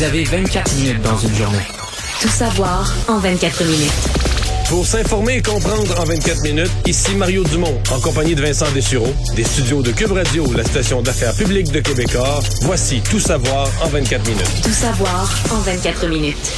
Vous avez 24 minutes dans une journée. Tout savoir en 24 minutes. Pour s'informer et comprendre en 24 minutes, ici Mario Dumont, en compagnie de Vincent Dessureau, des studios de Cube Radio, la station d'affaires publique de Québecor. Voici Tout savoir en 24 minutes. Tout savoir en 24 minutes.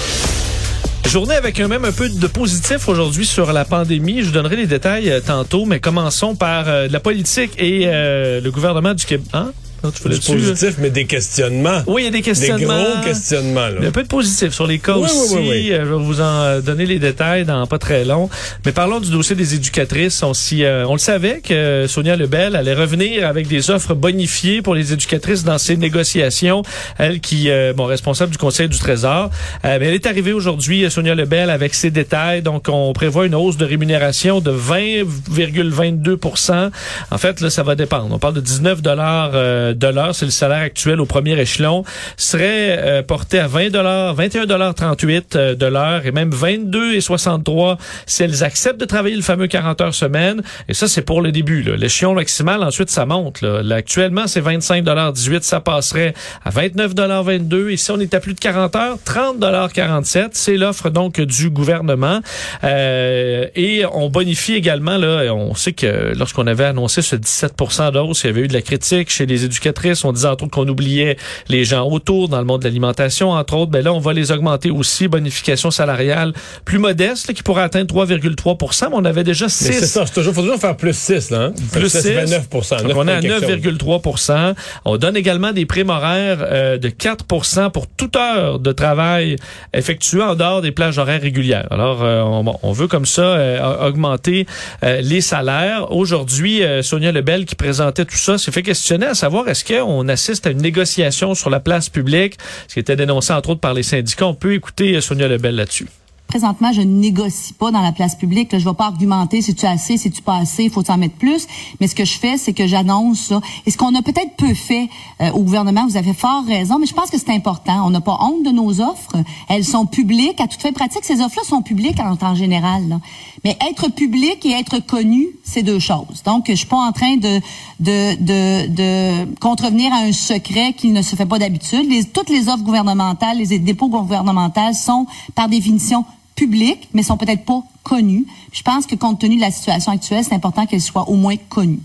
Journée avec un même un peu de positif aujourd'hui sur la pandémie. Je vous donnerai les détails euh, tantôt, mais commençons par euh, la politique et euh, le gouvernement du Québec. Hein? Tu du positif, mais des questionnements. Oui, il y a des questionnements. Des gros questionnements. Là. Il y a un peu de positif sur les cas Oui, aussi. oui, oui, oui. Euh, Je vais vous en donner les détails dans pas très long. Mais parlons du dossier des éducatrices. On, euh, on le savait que Sonia Lebel allait revenir avec des offres bonifiées pour les éducatrices dans ses négociations. Elle qui, euh, bon, responsable du Conseil du Trésor. Euh, mais elle est arrivée aujourd'hui, euh, Sonia Lebel, avec ses détails. Donc, on prévoit une hausse de rémunération de 20,22% En fait, là, ça va dépendre. On parle de 19 dollars euh, de l'heure. C'est le salaire actuel au premier échelon. Serait euh, porté à 20 dollars, 21 dollars 38 euh, de l'heure et même 22 et 63 si elles acceptent de travailler le fameux 40 heures semaine. Et ça, c'est pour le début. L'échelon maximal, ensuite, ça monte. Là. Là, actuellement, c'est 25 dollars 18. Ça passerait à 29 dollars 22. Et si on est à plus de 40 heures, 30 dollars 47. C'est l'offre donc du gouvernement. Euh, et on bonifie également, là, on sait que lorsqu'on avait annoncé ce 17 d'hausse, il y avait eu de la critique chez les éducatrices. On disait entre autres qu'on oubliait les gens autour dans le monde de l'alimentation, entre autres. Ben là, on va les augmenter aussi. Bonification salariale plus modeste, là, qui pourrait atteindre 3,3% mais on avait déjà Mais c'est 6 ça, il toujours, faut toujours faire plus 6, là. Hein? plus ça, 6. c'est 9 Donc, on est à 9 quelque chose. 9,3 On donne également des primes horaires euh, de 4% pour toute heure de travail effectué en dehors des plages horaires régulières. Alors, euh, on, veut comme ça euh, augmenter euh, les salaires. Aujourd'hui, Sonia Lebel qui présentait tout ça s'est fait questionner à savoir est-ce qu'on assiste à une négociation sur la place publique, ce qui était dénoncé entre autres par les syndicats. On peut écouter euh, Sonia Lebel là-dessus. Présentement, je ne négocie pas dans la place publique. Je ne vais pas argumenter si tu as assez, si tu pas assez, il faut en mettre plus. Mais ce que je fais, c'est que j'annonce ça. Et ce qu'on a peut-être peu fait euh, au gouvernement, vous avez fort raison, mais je pense que c'est important. On n'a pas honte de nos offres. Elles sont publiques. À toute fin pratique, ces offres-là sont publiques en temps général. là. Mais être public et être connu, c'est deux choses. Donc, je suis pas en train de, de, de, de contrevenir à un secret qui ne se fait pas d'habitude. Toutes les offres gouvernementales, les dépôts gouvernementaux sont, par définition, publiques, mais sont peut-être pas connus. Je pense que compte tenu de la situation actuelle, c'est important qu'elles soient au moins connues.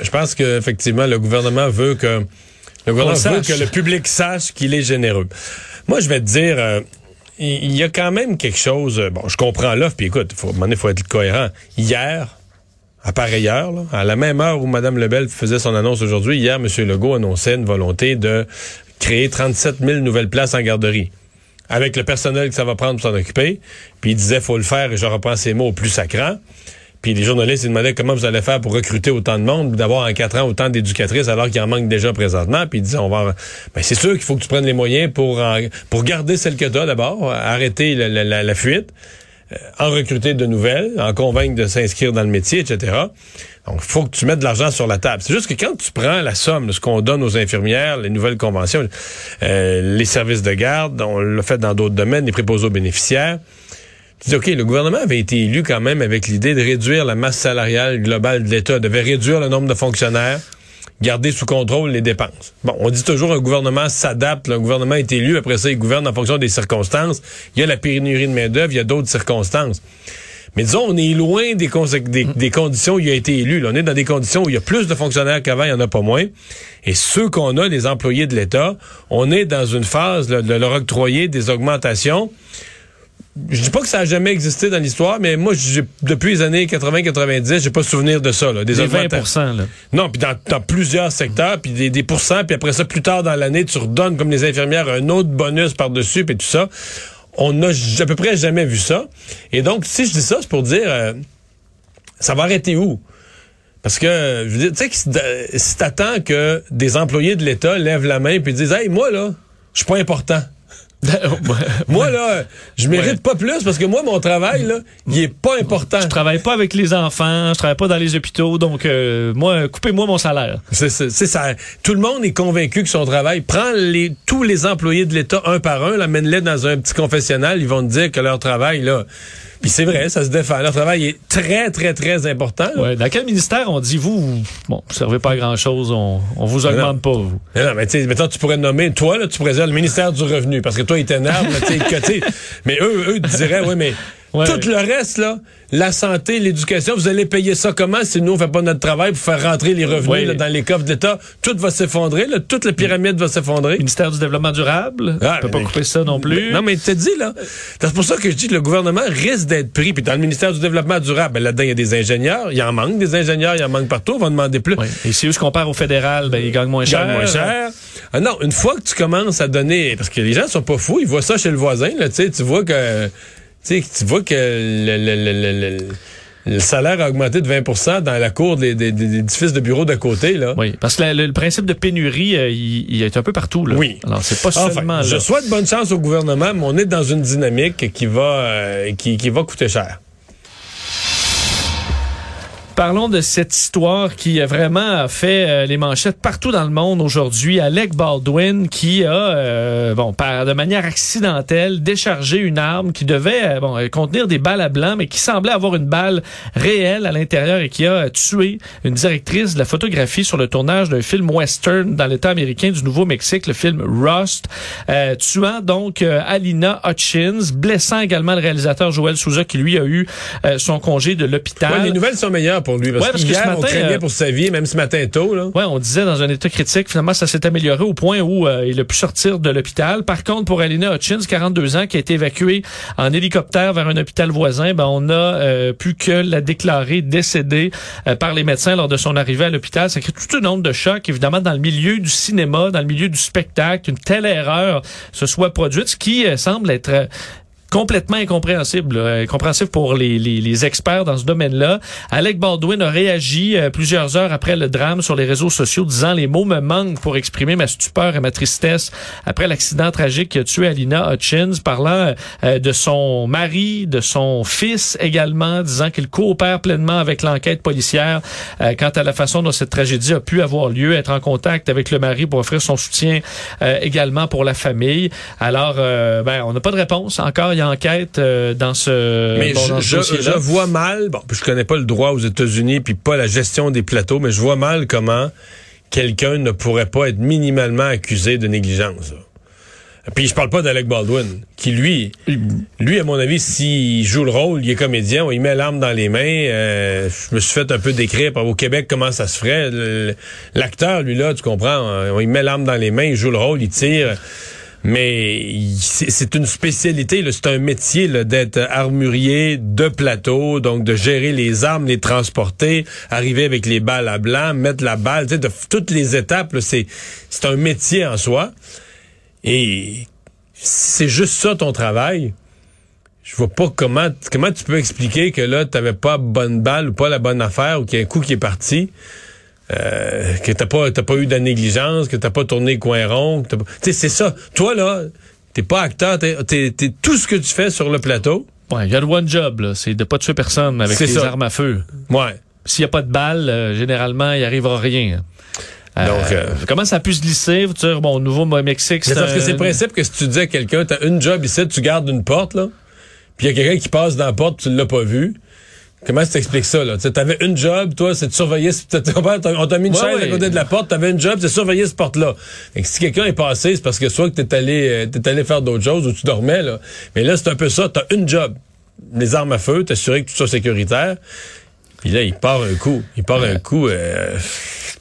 Je pense qu'effectivement, le gouvernement veut que le gouvernement veut que le public sache qu'il est généreux. Moi, je vais te dire, euh, il il y a quand même quelque chose. euh, Bon, je comprends l'offre, puis écoute, faut, à un moment donné, faut être cohérent. Hier, à pareille heure, là, à la même heure où Mme Lebel faisait son annonce aujourd'hui, hier, M. Legault annonçait une volonté de créer 37 000 nouvelles places en garderie. Avec le personnel que ça va prendre pour s'en occuper. Puis il disait, faut le faire, et je reprends ces mots au plus sacrant. Puis les journalistes ils demandaient comment vous allez faire pour recruter autant de monde, d'avoir en quatre ans autant d'éducatrices alors qu'il en manque déjà présentement. Puis ils disaient, on va, ben c'est sûr qu'il faut que tu prennes les moyens pour pour garder celles que tu as d'abord, arrêter la- la fuite, euh, en recruter de nouvelles, en convaincre de s'inscrire dans le métier, etc. Donc, faut que tu mettes de l'argent sur la table. C'est juste que quand tu prends la somme de ce qu'on donne aux infirmières, les nouvelles conventions, euh, les services de garde, on l'a fait dans d'autres domaines, les préposés aux bénéficiaires, tu dis, OK, le gouvernement avait été élu quand même avec l'idée de réduire la masse salariale globale de l'État, devait réduire le nombre de fonctionnaires, garder sous contrôle les dépenses. Bon, on dit toujours un gouvernement s'adapte, le gouvernement est élu, après ça, il gouverne en fonction des circonstances. Il y a la pénurie de main-d'œuvre, il y a d'autres circonstances. Mais disons, on est loin des, consé- des, des conditions où il a été élu. là. On est dans des conditions où il y a plus de fonctionnaires qu'avant, il n'y en a pas moins. Et ceux qu'on a, les employés de l'État, on est dans une phase là, de leur octroyer des augmentations. Je dis pas que ça a jamais existé dans l'histoire, mais moi, depuis les années 80-90, j'ai pas souvenir de ça. Là, des Des 20 augmentations. là. Non, puis dans, dans plusieurs secteurs, puis des, des pourcents, puis après ça, plus tard dans l'année, tu redonnes comme les infirmières un autre bonus par-dessus, puis tout ça. On n'a à peu près jamais vu ça. Et donc, si je dis ça, c'est pour dire, euh, ça va arrêter où? Parce que, je veux dire, tu sais, si t'attends que des employés de l'État lèvent la main puis disent, hey, moi, là, je suis pas important. Moi, là, je mérite Ouais. pas plus parce que moi, mon travail, là, il est pas important. Je travaille pas avec les enfants, je travaille pas dans les hôpitaux, donc euh, moi, coupez-moi mon salaire. C'est ça. Tout le monde est convaincu que son travail prend les, tous les employés de l'État un par un, l'amène-les dans un petit confessionnal, ils vont te dire que leur travail, là, Puis c'est vrai, ça se défend. Leur travail est très, très, très important. Ouais. Dans quel ministère on dit vous, vous bon, vous servez pas à grand chose, on, on vous augmente pas vous? Mais non, mais tu sais, mettons, tu pourrais nommer, toi, là, tu pourrais dire le ministère du Revenu, parce que toi, il t'énerve, tu sais, mais eux, eux diraient, oui, mais Ouais. tout le reste, là, la santé, l'éducation, vous allez payer ça comment si nous, on fait pas notre travail pour faire rentrer les revenus Ouais. là, dans les coffres de l'État? Tout va s'effondrer, là, toute la pyramide va s'effondrer. Ministère du développement durable, Ah, on peut pas couper ça non plus. Non, mais tu te dis, là, c'est pour ça que je dis que le gouvernement risque d'être pris. Puis dans le ministère du Développement durable, ben, là-dedans, il y a des ingénieurs. Il en manque des ingénieurs, il en manque partout. On va demander plus. Ouais. Et si eux se comparent au fédéral, ben ils gagnent moins Ils cher. gagnent moins cher. Ah non, une fois que tu commences à donner, parce que les gens sont pas fous, ils voient ça chez le voisin, là, tu vois que, sais, tu vois que le, le- le- le- le- le salaire a augmenté de 20% dans la cour des, des, des édifices de bureaux d'à côté, là. Oui, parce que la- le, principe de pénurie, euh, il, il est un peu partout. Là. Oui. Alors, c'est pas Enfin, seulement je souhaite bonne chance au gouvernement, mais on est dans une dynamique qui va, euh, qui, qui va coûter cher. Parlons de cette histoire qui a vraiment fait euh, les manchettes partout dans le monde aujourd'hui. Alec Baldwin qui a, euh, bon, par, de manière accidentelle, déchargé une arme qui devait euh, bon, euh, contenir des balles à blanc, mais qui semblait avoir une balle réelle à l'intérieur et qui a tué une directrice de la photographie sur le tournage d'un film western dans l'État américain du Nouveau-Mexique, le film Rust, euh, tuant donc Alina Hutchins, blessant également le réalisateur Joel Souza qui lui a eu son congé de l'hôpital. Les nouvelles sont meilleures pour lui, parce, Ouais, parce que ce on matin, craignait euh, pour sa vie, même ce matin tôt, là. Ouais, on disait dans un état critique. Finalement, ça s'est amélioré au point où euh, il a pu sortir de l'hôpital. Par contre, pour Alina Hutchins, 42 ans, qui a été évacuée en hélicoptère vers un hôpital voisin, ben on a euh, pu que la déclarer décédée euh, par les médecins lors de son arrivée à l'hôpital. Ça crée tout un nombre de chocs, évidemment, dans le milieu du cinéma, dans le milieu du spectacle, une telle erreur se soit produite, ce qui semble être complètement incompréhensible, là, incompréhensible pour les, les, les experts dans ce domaine-là. Alec Baldwin a réagi euh, plusieurs heures après le drame sur les réseaux sociaux, disant les mots me manquent pour exprimer ma stupeur et ma tristesse après l'accident tragique qui a tué Alina Hutchins, parlant euh, de son mari, de son fils également, disant qu'il coopère pleinement avec l'enquête policière euh, quant à la façon dont cette tragédie a pu avoir lieu, être en contact avec le mari pour offrir son soutien euh, également pour la famille. Alors, euh, ben, on n'a pas de réponse encore. Il y a enquête euh, dans ce, Mais bon, je, ce je, je vois mal, bon, je connais pas le droit aux États-Unis puis pas la gestion des plateaux, mais je vois mal comment quelqu'un ne pourrait pas être minimalement accusé de négligence. Puis je parle pas d'Alec Baldwin, qui lui, lui à mon avis, s'il joue le rôle, il est comédien, on y met l'arme dans les mains. euh, je me suis fait un peu décrire par au Québec comment ça se ferait. L'acteur, lui là, tu comprends, on y met l'arme dans les mains, il joue le rôle, il tire. Mais c'est une spécialité, c'est un métier d'être armurier de plateau, donc de gérer les armes, les transporter, arriver avec les balles à blanc, mettre la balle, tu de toutes les étapes, c'est un métier en soi. Et c'est juste ça ton travail. Je vois pas comment comment tu peux expliquer que là t'avais pas bonne balle ou pas la bonne affaire ou qu'il y a un coup qui est parti. Euh, que t'as pas t'as pas eu de négligence, que t'as pas tourné le coin rond, que t'as pas- tu sais c'est ça. Toi là, t'es pas acteur, t'es, t'es, t'es tout ce que tu fais sur le plateau. Ouais, il y a le one job, là, c'est de pas tuer personne avec des armes à feu. Ouais. S'il y a pas de balles, euh, généralement, il arrivera rien. Euh, Donc, euh, comment ça a pu se glisser? Vous dire, bon, au Nouveau-Mexique, C'est parce que c'est le principe que si tu dis à quelqu'un, t'as une job ici, tu gardes une porte, là, puis il y a quelqu'un qui passe dans la porte, tu l'as pas vu. Comment tu t'expliques ça, là? Tu avais une job, toi, c'est de surveiller, on t'a mis une Ouais, chaise à ouais. côté de la porte, t'avais une job, c'est de surveiller cette porte-là. Que si quelqu'un est passé, c'est parce que soit que t'es allé, euh, t'es allé faire d'autres choses ou tu dormais, là. Mais là, c'est un peu ça, t'as une job. Les armes à feu, t'assurer que tout soit sécuritaire. Puis là, il part un coup. Il part un coup, euh,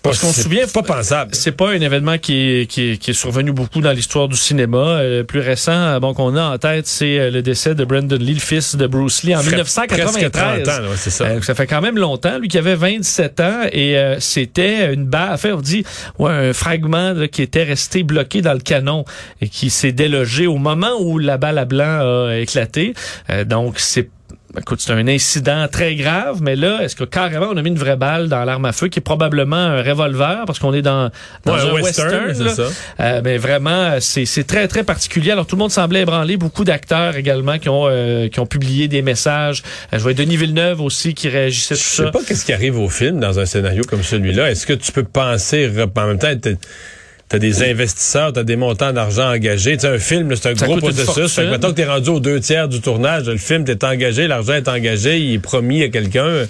Parce qu'on se souvient- pas pensable. C'est pas un événement qui est, qui est, qui est survenu beaucoup dans l'histoire du cinéma. Euh, Le plus récent, euh, bon, qu'on a en tête, c'est euh, le décès de Brandon Lee, le fils de Bruce Lee, en Presque 1993. 30 ans, là, ça. Euh, ça fait quand même longtemps. Lui qui avait 27 ans et euh, c'était une balle. Enfin, on dit ouais, un fragment là, qui était resté bloqué dans le canon et qui s'est délogé au moment où la balle à blanc a éclaté. Euh, donc c'est Écoute, c'est un incident très grave, mais là, est-ce que carrément on a mis une vraie balle dans l'arme à feu qui est probablement un revolver parce qu'on est dans, dans Ouais, un western, ça. Euh, mais vraiment, c'est c'est très très particulier. Alors tout le monde semblait ébranlé, beaucoup d'acteurs également qui ont euh, qui ont publié des messages. Euh, je vois Denis Villeneuve aussi qui réagissait Je tout sais ça. pas qu'est-ce qui arrive au film dans un scénario comme celui-là. Est-ce que tu peux penser en même temps t'as des investisseurs, t'as des montants d'argent engagés. Tu sais, un film, c'est un Ça gros processus. Fait que mettons que t'es rendu aux deux tiers du tournage, le film, t'es engagé, l'argent est engagé, il est promis à quelqu'un.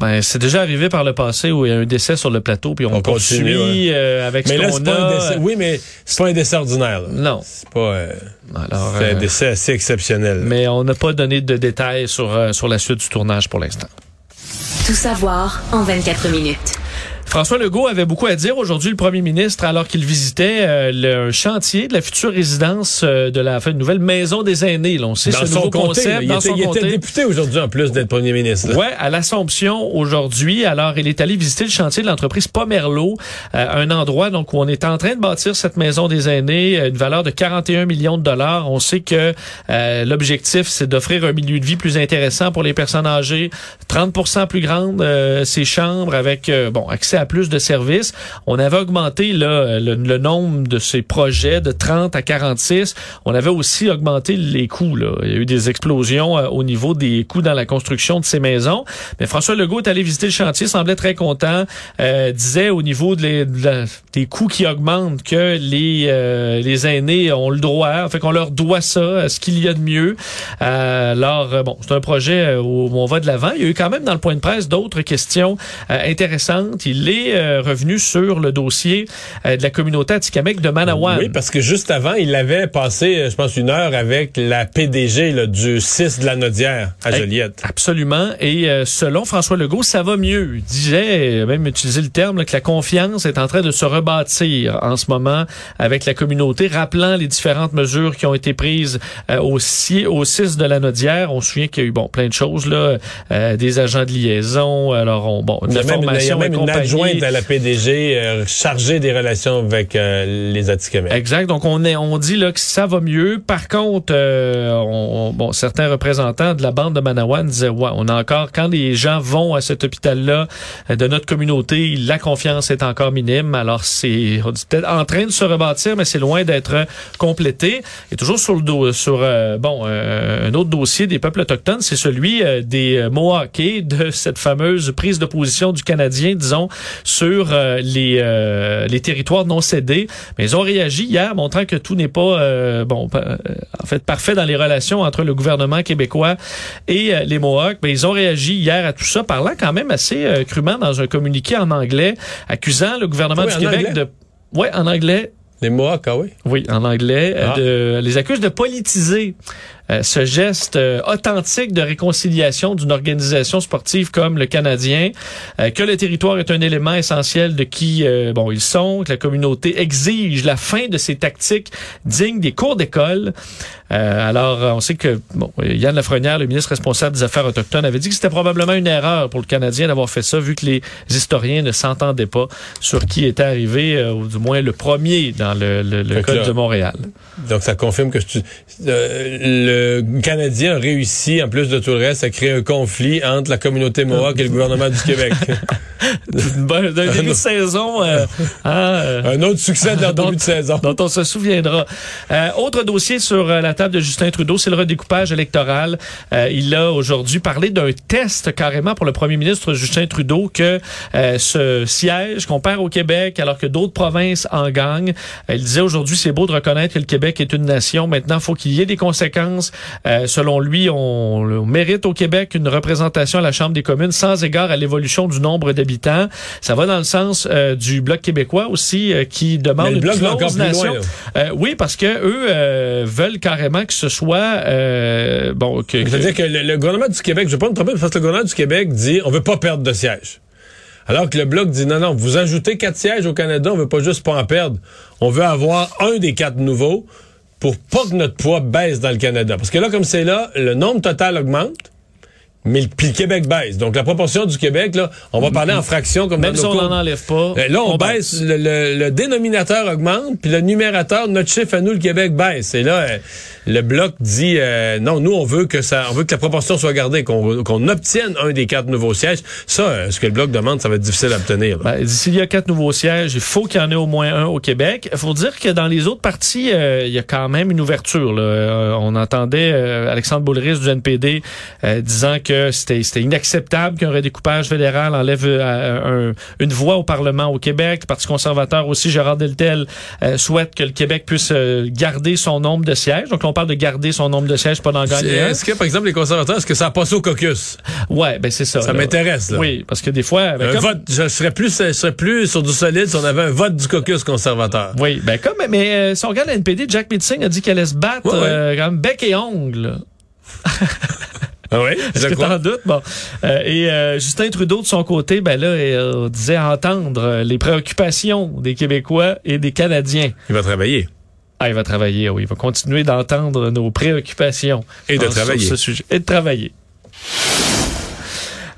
Ben, c'est déjà arrivé par le passé où il y a un décès sur le plateau, puis on, On continue, euh, avec Mais ce qu'on un a. décès. Oui, mais c'est pas un décès ordinaire. là. Non. C'est pas. euh, c'est euh, un décès assez exceptionnel. là. mais on n'a pas donné de détails sur, euh, sur la suite du tournage pour l'instant. Tout savoir en 24 minutes. François Legault avait beaucoup à dire aujourd'hui, le premier ministre, alors qu'il visitait euh, le chantier de la future résidence euh, de la enfin, nouvelle maison des aînés. Là, on sait Dans ce son nouveau comté, concept là, il, était, son il était comté. député aujourd'hui en plus d'être premier ministre. là. Ouais, à l'Assomption aujourd'hui. Alors, il est allé visiter le chantier de l'entreprise Pomerlo, euh, un endroit donc où on est en train de bâtir cette maison des aînés, euh, une valeur de 41 millions de dollars. On sait que euh, l'objectif, c'est d'offrir un milieu de vie plus intéressant pour les personnes âgées, 30% plus grande euh, ces chambres avec euh, bon accès à plus de services. On avait augmenté là, le, le nombre de ces projets de 30 à 46. On avait aussi augmenté les coûts. Là. Il y a eu des explosions euh, au niveau des coûts dans la construction de ces maisons. Mais François Legault est allé visiter le chantier, semblait très content. Euh, disait au niveau de la- des coûts qui augmentent que les euh, les aînés ont le droit, fait qu'on leur doit ça, ce qu'il y a de mieux. Euh, alors euh, bon, c'est un projet où on va de l'avant. Il y a eu quand même dans le point de presse d'autres questions intéressantes. Est euh, revenu sur le dossier euh, de la communauté de Manawan. Oui, parce que juste avant, il avait passé, euh, je pense, une heure avec la PDG là, du 6 de la Nodière à Joliette. Absolument. Et euh, selon François Legault, ça va mieux. Il disait, même utiliser le terme, là, que la confiance est en train de se rebâtir en ce moment avec la communauté, rappelant les différentes mesures qui ont été prises euh, au, si- au 6 de la Nodière. On se souvient qu'il y a eu bon plein de choses, là, euh, des agents de liaison, alors on, bon, de Il la il formation même et une compagnie. Adjointe à la PDG euh, chargée des relations avec euh, les Atikamekw. Exact. Donc on est, on dit là que ça va mieux. Par contre, euh, on- on- bon, certains représentants de la bande de Manawan disaient ouais, on a encore quand les gens vont à cet hôpital-là euh, de notre communauté, la confiance est encore minime. Alors c'est peut-être en train de se rebâtir, mais c'est loin d'être complété. Et toujours sur le dos, sur euh, bon euh, un autre dossier des peuples autochtones, c'est celui des Mohawkés de cette fameuse prise de position du Canadien, disons, sur euh, les euh, les territoires non cédés. Mais ils ont réagi hier, montrant que tout n'est pas euh, bon, en fait parfait dans les relations entre le gouvernement québécois et les Mohawks. Mais ils ont réagi hier à tout ça, parlant quand même assez euh, crûment dans un communiqué en anglais, accusant le gouvernement Oui, du Québec anglais? de ouais en anglais Les Mohawks, ah oui? oui, en anglais, euh, Ah. de, les accuse de politiser euh, ce geste euh, authentique de réconciliation d'une organisation sportive comme le Canadien, euh, que le territoire est un élément essentiel de qui euh, bon ils sont, que la communauté exige la fin de ces tactiques dignes des cours d'école. Euh, alors, euh, on sait que bon, Yann Lafrenière, le ministre responsable des Affaires autochtones, avait dit que c'était probablement une erreur pour le Canadien d'avoir fait ça, vu que les historiens ne s'entendaient pas sur qui était arrivé, euh, ou du moins le premier dans le, code là- de Montréal. Donc, ça confirme que tu- euh, le Canadien a réussi, en plus de tout le reste, à créer un conflit entre la communauté Mohawk et le gouvernement du Québec. D'un début de saison, euh, hein, euh, un autre succès de leur dont- début de saison. dont on se souviendra. Euh, autre dossier sur euh, la table de Justin Trudeau, c'est le redécoupage électoral. Euh, il a aujourd'hui parlé d'un test carrément pour le premier ministre Justin Trudeau que euh, ce siège qu'on perd au Québec alors que d'autres provinces en gagnent. Il disait aujourd'hui, c'est beau de reconnaître que le Québec est une nation. Maintenant, faut qu'il y ait des conséquences. Euh, selon lui, on, on mérite au Québec une représentation à la Chambre des communes sans égard à l'évolution du nombre d'habitants. Ça va dans le sens euh, du Bloc québécois aussi euh, qui demande Mais le une Bloc clause encore plus nation. loin, Euh, oui, parce que eux veulent carrément que ce soit bon que, que- C'est-à-dire que le, le gouvernement du Québec, je ne vais pas me tromper, parce que le gouvernement du Québec dit on veut pas perdre de sièges. Alors que le Bloc dit non, non, vous ajoutez quatre sièges au Canada, on veut pas juste pas en perdre. On veut avoir un des quatre nouveaux pour pas que notre poids baisse dans le Canada. Parce que là, comme c'est là, le nombre total augmente, mais le, puis le Québec baisse. Donc la proportion du Québec, là, on va parler en fractions comme même dans si on n'en enlève pas, Euh, Là, on, baisse, le, le- le dénominateur augmente, puis le numérateur, notre chiffre à nous, le Québec baisse. Et là, euh, le bloc dit euh, non, nous on veut que ça, on veut que la proportion soit gardée, qu'on qu'on obtienne un des quatre nouveaux sièges. Ça, euh, ce que le bloc demande, ça va être difficile à obtenir. Ben, S'il y a quatre nouveaux sièges, il faut qu'il y en ait au moins un au Québec. Il faut dire que dans les autres parties, euh, il y a quand même une ouverture. là. Euh, on entendait euh, Alexandre Boulris du NPD euh, disant que que c'était inacceptable qu'un redécoupage fédéral enlève euh, un- une voix au Parlement au Québec. Le Parti conservateur aussi, Gérard Deltel, euh, souhaite que le Québec puisse euh, garder son nombre de sièges. Donc, on parle de garder son nombre de sièges, pas d'en gagner. Est-ce que, par exemple, les conservateurs, est-ce que ça a passé au caucus? Ouais, ben c'est ça. Ça m'intéresse, là. Oui, parce que des fois... ben, un comme- vote, je serais plus, je serais plus sur du solide si on avait un vote du caucus conservateur. Oui, ben comme mais euh, si on regarde la NPD, Jack Meeting a dit qu'elle allait se battre Ouais, ouais. quand même bec et ongle. Ah oui? Je que t'en doutes? Bon. Euh, et euh, Justin Trudeau, de son côté, ben là, euh, disait entendre euh, les préoccupations des Québécois et des Canadiens. Il va travailler. Ah, il va travailler, oui. Il va continuer d'entendre nos préoccupations. Et de travailler. Sur ce sujet. Et de travailler.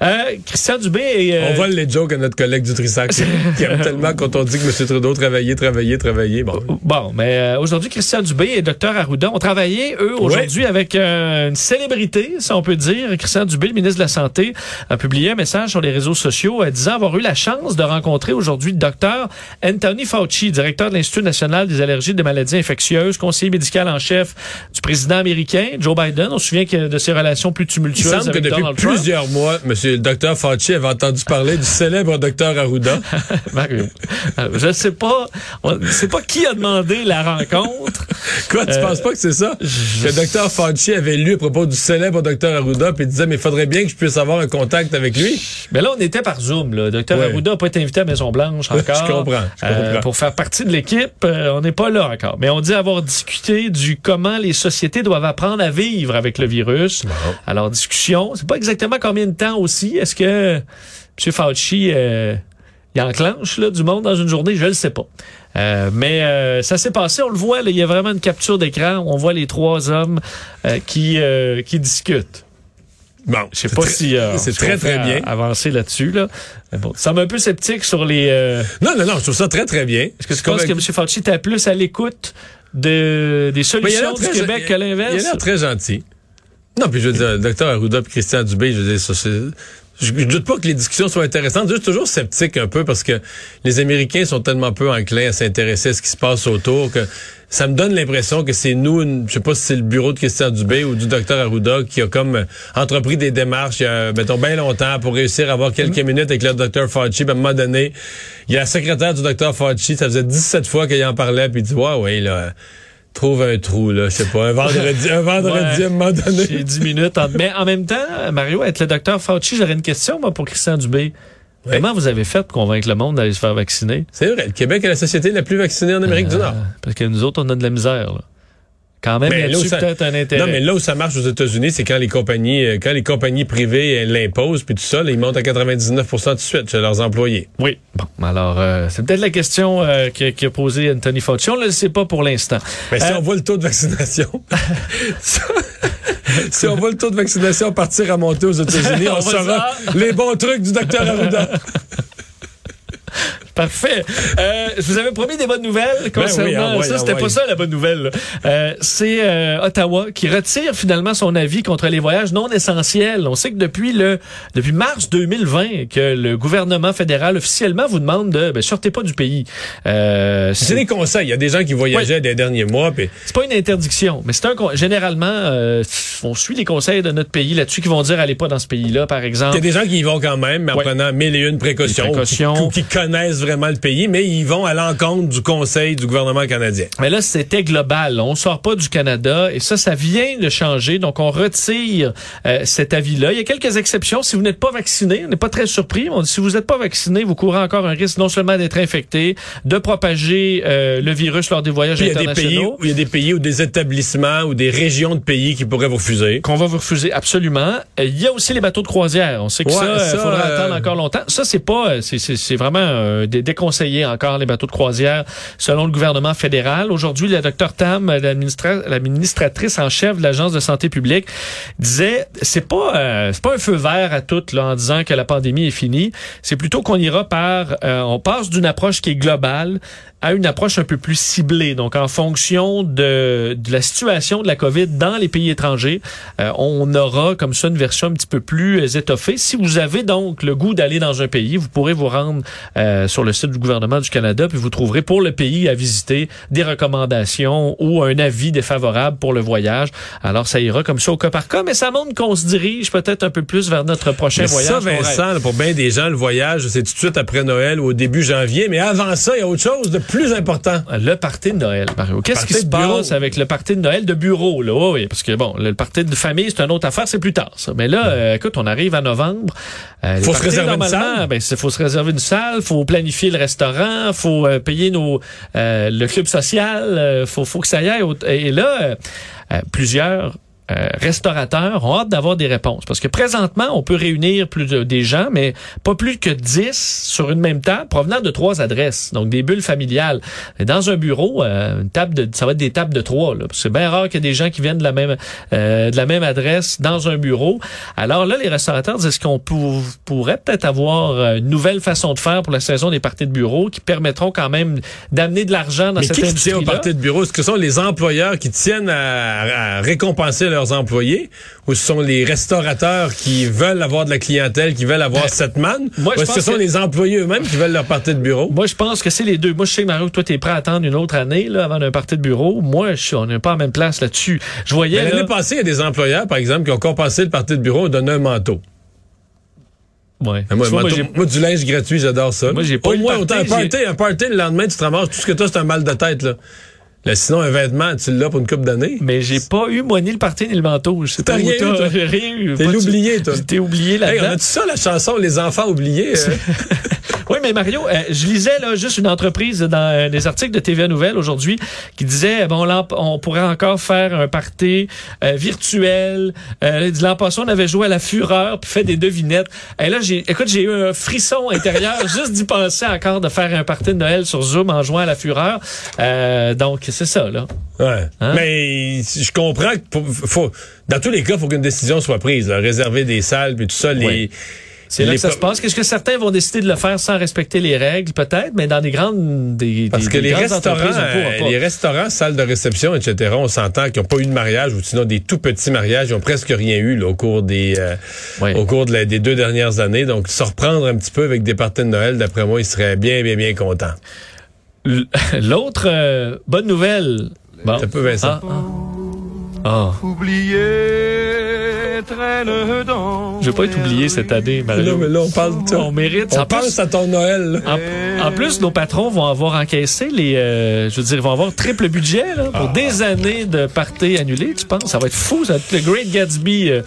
Euh, Christian Dubé et... euh, On vole les jokes à notre collègue du Trissac qui aime tellement quand on dit que M. Trudeau travaillait, travaillait, travaillait. Bon. Bon, mais euh, aujourd'hui, Christian Dubé et Dr Arruda ont travaillé, eux, aujourd'hui, avec euh, une célébrité, si on peut dire. Christian Dubé, le ministre de la Santé, a publié un message sur les réseaux sociaux euh, disant avoir eu la chance de rencontrer aujourd'hui le docteur Anthony Fauci, directeur de l'Institut national des allergies et des maladies infectieuses, conseiller médical en chef du président américain, Joe Biden. On se souvient que de ses relations plus Il tumultueuses semble que depuis Donald Trump. plusieurs mois, M. le docteur Fauci avait entendu parler du célèbre docteur Arruda. Mario, euh, je sais pas, on- c'est pas qui a demandé la rencontre. Quoi, tu Euh, penses pas que c'est ça? Que le docteur Fauci avait lu à propos du célèbre docteur Arruda, puis disait, mais il faudrait bien que je puisse avoir un contact avec lui. Mais là, on était par Zoom. Là. Docteur Ouais. Arruda n'a pas été invité à Maison-Blanche encore. Je comprends, je Euh, comprends. pour faire partie de l'équipe, euh, on n'est pas là encore. Mais on dit avoir discuté du comment les sociétés doivent apprendre à vivre avec le virus. Alors, discussion. C'est pas exactement combien de temps aussi. Est-ce que M. Fauci... euh, il enclenche là, du monde dans une journée, je le sais pas. Euh, mais euh, ça s'est passé, on le voit, là, il y a vraiment une capture d'écran, on voit les trois hommes euh, qui, qui discutent. Bon, Je sais pas si euh, c'est très, très bien. a- avancer là-dessus. Là. Mais bon, sembles un peu sceptique sur les. euh, Non, non, non, je trouve ça très, très bien. Est-ce que tu penses que M. Fauci était plus à l'écoute de, des solutions du Québec que Il a l'inverse? l'air très gentil. Non, puis je veux dire, docteur Arruda et Christian Dubé, je veux dire, ça, c'est... Je, je doute pas que les discussions soient intéressantes. Je suis toujours sceptique un peu parce que les Américains sont tellement peu enclins à s'intéresser à ce qui se passe autour que ça me donne l'impression que c'est nous, une- je sais pas si c'est le bureau de Christian Dubé ou du docteur Arruda qui a comme euh, entrepris des démarches, il y a, mettons, bien longtemps pour réussir à avoir quelques minutes avec le docteur Fauci. Puis à un moment donné, il y a la secrétaire du docteur Fauci, ça faisait 17 fois qu'il en parlait, puis il dit, ouais, ouais, là... Trouve un trou, là, je sais pas, un vendredi, un vendredi Ouais. à un moment donné. J'ai 10 minutes. en- Mais en même temps, Mario, être le docteur Fauci, j'aurais une question moi, pour Christian Dubé. Comment vous avez fait pour convaincre le monde d'aller se faire vacciner? C'est vrai, le Québec est la société la plus vaccinée en Amérique du Nord. Euh, parce que nous autres, on a de la misère. Là. Quand même, il y a peut-être un intérêt. Non, mais là où ça marche aux États-Unis, c'est quand les compagnies, euh, quand les compagnies privées l'imposent, puis tout ça, là, ils montent à 99 tout de suite chez leurs employés. Oui. Bon, alors, euh, c'est peut-être la question euh, qu'a posée Anthony Fauci. On ne le sait pas pour l'instant. Mais si Euh, on voit le taux de vaccination, si on voit le taux de vaccination partir à monter aux États-Unis, on, saura le les bons trucs du docteur Arruda. Parfait. Euh, je vous avais promis des bonnes nouvelles concernant oui, ah ouais, ça. ah C'était ouais. pas ça la bonne nouvelle. Euh, c'est euh, Ottawa qui retire finalement son avis contre les voyages non essentiels. On sait que depuis le depuis mars 2020 que le gouvernement fédéral officiellement vous demande de ben, sortez pas du pays. Euh, C'est des conseils. Il y a des gens qui voyageaient des derniers mois, puis c'est pas une interdiction, mais c'est un généralement euh, on suit les conseils de notre pays là-dessus qui vont dire allez pas dans ce pays-là par il y exemple. a des gens qui y vont quand même, mais en prenant mille et une précautions, précautions. qui connaissent vraiment le pays, mais ils vont à l'encontre du conseil du gouvernement canadien. Mais là, c'était global. On sort pas du Canada et ça, ça vient de changer. Donc, on retire euh, cet avis-là. Il y a quelques exceptions. Si vous n'êtes pas vacciné, on n'est pas très surpris. On dit, si vous n'êtes pas vacciné, vous courez encore un risque non seulement d'être infecté, de propager euh, le virus lors des voyages Puis il y a des pays, internationaux. où il y a des pays ou des établissements ou des régions de pays qui pourraient vous refuser. qu'on va vous refuser absolument. Euh, Il y a aussi les bateaux de croisière. On sait que Ouais, ça, il faudra euh, attendre encore longtemps. Ça, c'est pas, c'est- vraiment dé- déconseillé encore les bateaux de croisière selon le gouvernement fédéral. Aujourd'hui, le docteur Tam, l'administra- l'administratrice en chef de l'agence de santé publique, disait c'est pas euh, c'est pas un feu vert à tout là en disant que la pandémie est finie. C'est plutôt qu'on ira par, euh, on passe d'une approche qui est globale à une approche un peu plus ciblée. Donc, en fonction de, de la situation de la COVID dans les pays étrangers, euh, on aura comme ça une version un petit peu plus euh, étoffée. Si vous avez donc le goût d'aller dans un pays, vous pourrez vous rendre euh, sur le site du gouvernement du Canada, puis vous trouverez pour le pays à visiter des recommandations ou un avis défavorable pour le voyage. Alors, ça ira comme ça au cas par cas, mais ça montre qu'on se dirige peut-être un peu plus vers notre prochain Mais voyage. ça. Vincent, pour bien des gens, le voyage, c'est tout de suite après Noël ou au début janvier. Mais avant ça, il y a autre chose de plus important. Le party de Noël, Mario. Qu'est-ce qui se passe avec le party de Noël de bureau, là? Oui, oui, parce que bon, le party de famille, c'est une autre affaire, c'est plus tard, ça. Mais là, euh, écoute, on arrive à novembre. Euh, Faut se réserver une salle? Ben, faut se réserver une salle, faut planifier le restaurant, faut euh, payer nos euh, le club social, euh, faut, faut que ça y aille. Et là, plusieurs euh, restaurateurs ont hâte d'avoir des réponses. Parce que présentement, on peut réunir plus de, des gens, mais pas plus que 10 sur une même table provenant de trois adresses. Donc, des bulles familiales. Dans un bureau, euh, une table de, ça va être des tables de trois. là. C'est bien rare qu'il y ait des gens qui viennent de la même, euh, de la même adresse dans un bureau. Alors là, les restaurateurs disent est-ce qu'on pour- pourrait peut-être avoir euh, une nouvelle façon de faire pour la saison des parties de bureau qui permettront quand même d'amener de l'argent dans Mais cette qui qui industrie tient au party de bureau? Est-ce que ce sont les employeurs qui tiennent à, à récompenser leurs employés ou ce sont les restaurateurs qui veulent avoir de la clientèle, qui veulent avoir cette manne? moi, ou est-ce que ce sont que- les employés eux-mêmes qui veulent leur party de bureau? Moi, je pense que c'est les deux. Moi, je sais que Mario, toi, t'es prêt à attendre une autre année là, avant d'un parti de bureau. Moi, je suis, on n'est pas en même place là-dessus. Je voyais là, L'année passée, il y a des employeurs, par exemple, qui ont compensé le party de bureau en donnant un manteau. Ouais. Ah, Moi, vois, du linge gratuit, j'adore ça. Moi, j'ai pas Au moins, party, un party, un party, le lendemain, tu te ramasses. Tout ce que tu as, c'est un mal de tête. Là. Là, sinon, un vêtement, tu l'as pour une couple d'années. mais j'ai pas eu, moi, ni le parti ni le manteau. Je sais pas rien eu, t'as- toi? J'ai rien eu. T'es l'oublié, toi. T'es oublié Hey, on là-dedans. a ça, la chanson Les enfants oubliés? euh? Oui, mais Mario, euh, je lisais là juste une entreprise dans euh, des articles de TVA Nouvelles aujourd'hui qui disait bon l'an- on pourrait encore faire un party euh, virtuel. Euh, l'an passé on avait joué à la fureur puis fait des devinettes. Et là j'ai écoute j'ai eu un frisson intérieur juste d'y penser encore de faire un party de Noël sur Zoom en jouant à la fureur. Euh, donc c'est ça là. Ouais. Hein? Mais je comprends que pour- faut, dans tous les cas, il faut qu'une décision soit prise. là. Réserver des salles puis tout ça. Les, Oui. C'est là que ça se passe. Qu'est-ce que certains vont décider de le faire sans respecter les règles, peut-être, mais dans des grandes, des, Parce des- que des les restaurants, euh, les restaurants, salles de réception, etc., on s'entend qu'ils n'ont pas eu de mariage ou sinon des tout petits mariages, ils ont presque rien eu là, au cours des euh, au cours de la- des deux dernières années. Donc, se reprendre un petit peu avec des parties de Noël, d'après moi, ils seraient bien, bien, bien contents. L'autre euh, bonne nouvelle. Bon. Ça peut, Vincent. Ah, ah. Ah. Oublié traîne dans. Je vais pas être oublié cette année, Mario. Mais là, on parle. On mérite. On En plus, pense à ton Noël. là. en, en plus, nos patrons vont avoir encaissé les, euh, je veux dire, ils vont avoir triple budget là, pour des années de parties annulées. Tu penses Ça va être fou, ça va être le Great Gatsby, euh,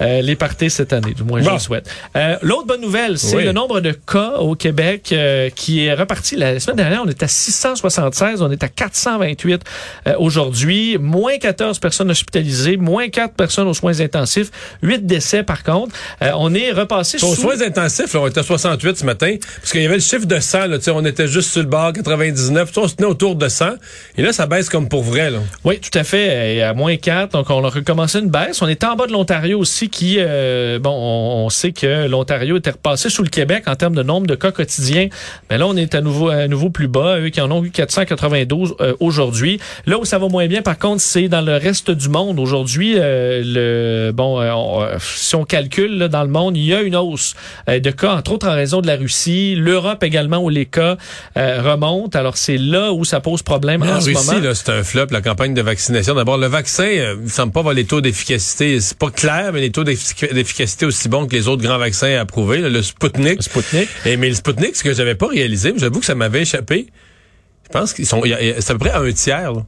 euh, les parties cette année. Du moins, je le souhaite. Euh, L'autre bonne nouvelle, c'est Oui. le nombre de cas au Québec euh, qui est reparti. La semaine dernière, on était à 676, on est à 428 euh, aujourd'hui. Moins 14 personnes hospitalisées, moins 4 personnes aux soins intensifs, 8 décès par contre. Euh, on est repassé Aux sous... soins intensifs, là, on était à 68 ce matin, parce qu'il y avait le chiffre de 100, là, on était juste sur le bord, 99, on se tenait autour de 100, et là, ça baisse comme pour vrai. Là. Oui, tout à fait. Et à moins 4, donc on a recommencé une baisse. On est en bas de l'Ontario aussi, qui, euh, bon, on, on sait que l'Ontario était repassé sous le Québec en termes de nombre de cas quotidiens. Mais là, on est à nouveau, à nouveau plus bas. Eux qui en ont eu 492 euh, aujourd'hui. Là où ça va moins bien, par contre, c'est dans le reste du monde. Aujourd'hui, euh, le bon, euh, on- euh, si on calcule là, dans le monde, il y a une hausse euh, de cas, entre autres en raison de la Russie, l'Europe également où les cas euh, remontent. Alors c'est là où ça pose problème Mais en en ce Russie, moment. là, c'est un flop, la campagne de vaccination. D'abord, le vaccin, il semble pas avoir les taux d'efficacité. C'est pas clair, mais les taux d'effic- d'efficacité aussi bons que les autres grands vaccins approuvés. là, le Sputnik. Sputnik. Et, mais le Sputnik, ce que j'avais pas réalisé, mais j'avoue que ça m'avait échappé. Je pense qu'ils sont, il y a- il y a- c'est à peu près un tiers là,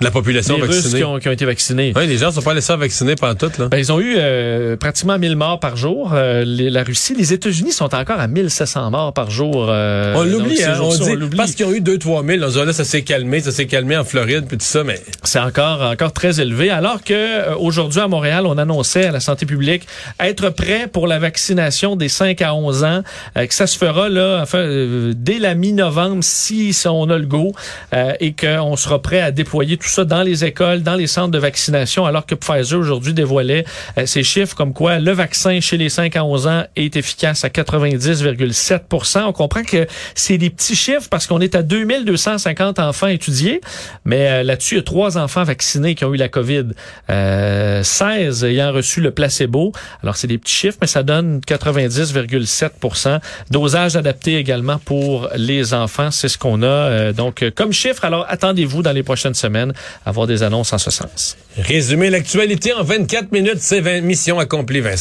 la population les Russes vaccinée. qui ont, qui ont été vaccinés. Ouais, les gens sont pas laissés vacciner pendant tout, là. Ben, ils ont eu euh, pratiquement 1000 morts par jour. Euh, les- la Russie, les États-Unis sont encore à 1700 morts par jour. euh, on l'oublie, hein. On dit, l'oublie. parce qu'ils ont eu 2-3 000. On dit, là, ça s'est calmé, ça s'est calmé en Floride, puis tout ça, mais C'est encore encore très élevé. Alors que euh, aujourd'hui à Montréal, on annonçait à la santé publique être prêt pour la vaccination des 5 à 11 ans, euh, que ça se fera là enfin, euh, dès la mi-novembre si, si on a le go euh, et qu'on sera prêt à déployer tout tout ça dans les écoles, dans les centres de vaccination, alors que Pfizer aujourd'hui dévoilait euh, ces chiffres comme quoi le vaccin chez les 5 à 11 ans est efficace à 90,7% On comprend que c'est des petits chiffres parce qu'on est à 2250 enfants étudiés, mais euh, là-dessus, il y a trois enfants vaccinés qui ont eu la COVID, euh, 16 ayant reçu le placebo. Alors, c'est des petits chiffres, mais ça donne 90,7% Dosage adapté également pour les enfants, c'est ce qu'on a euh, donc comme chiffre. Alors, attendez-vous dans les prochaines semaines avoir des annonces en ce sens. Résumer l'actualité en 24 minutes, c'est 20 mission accomplie, Vincent.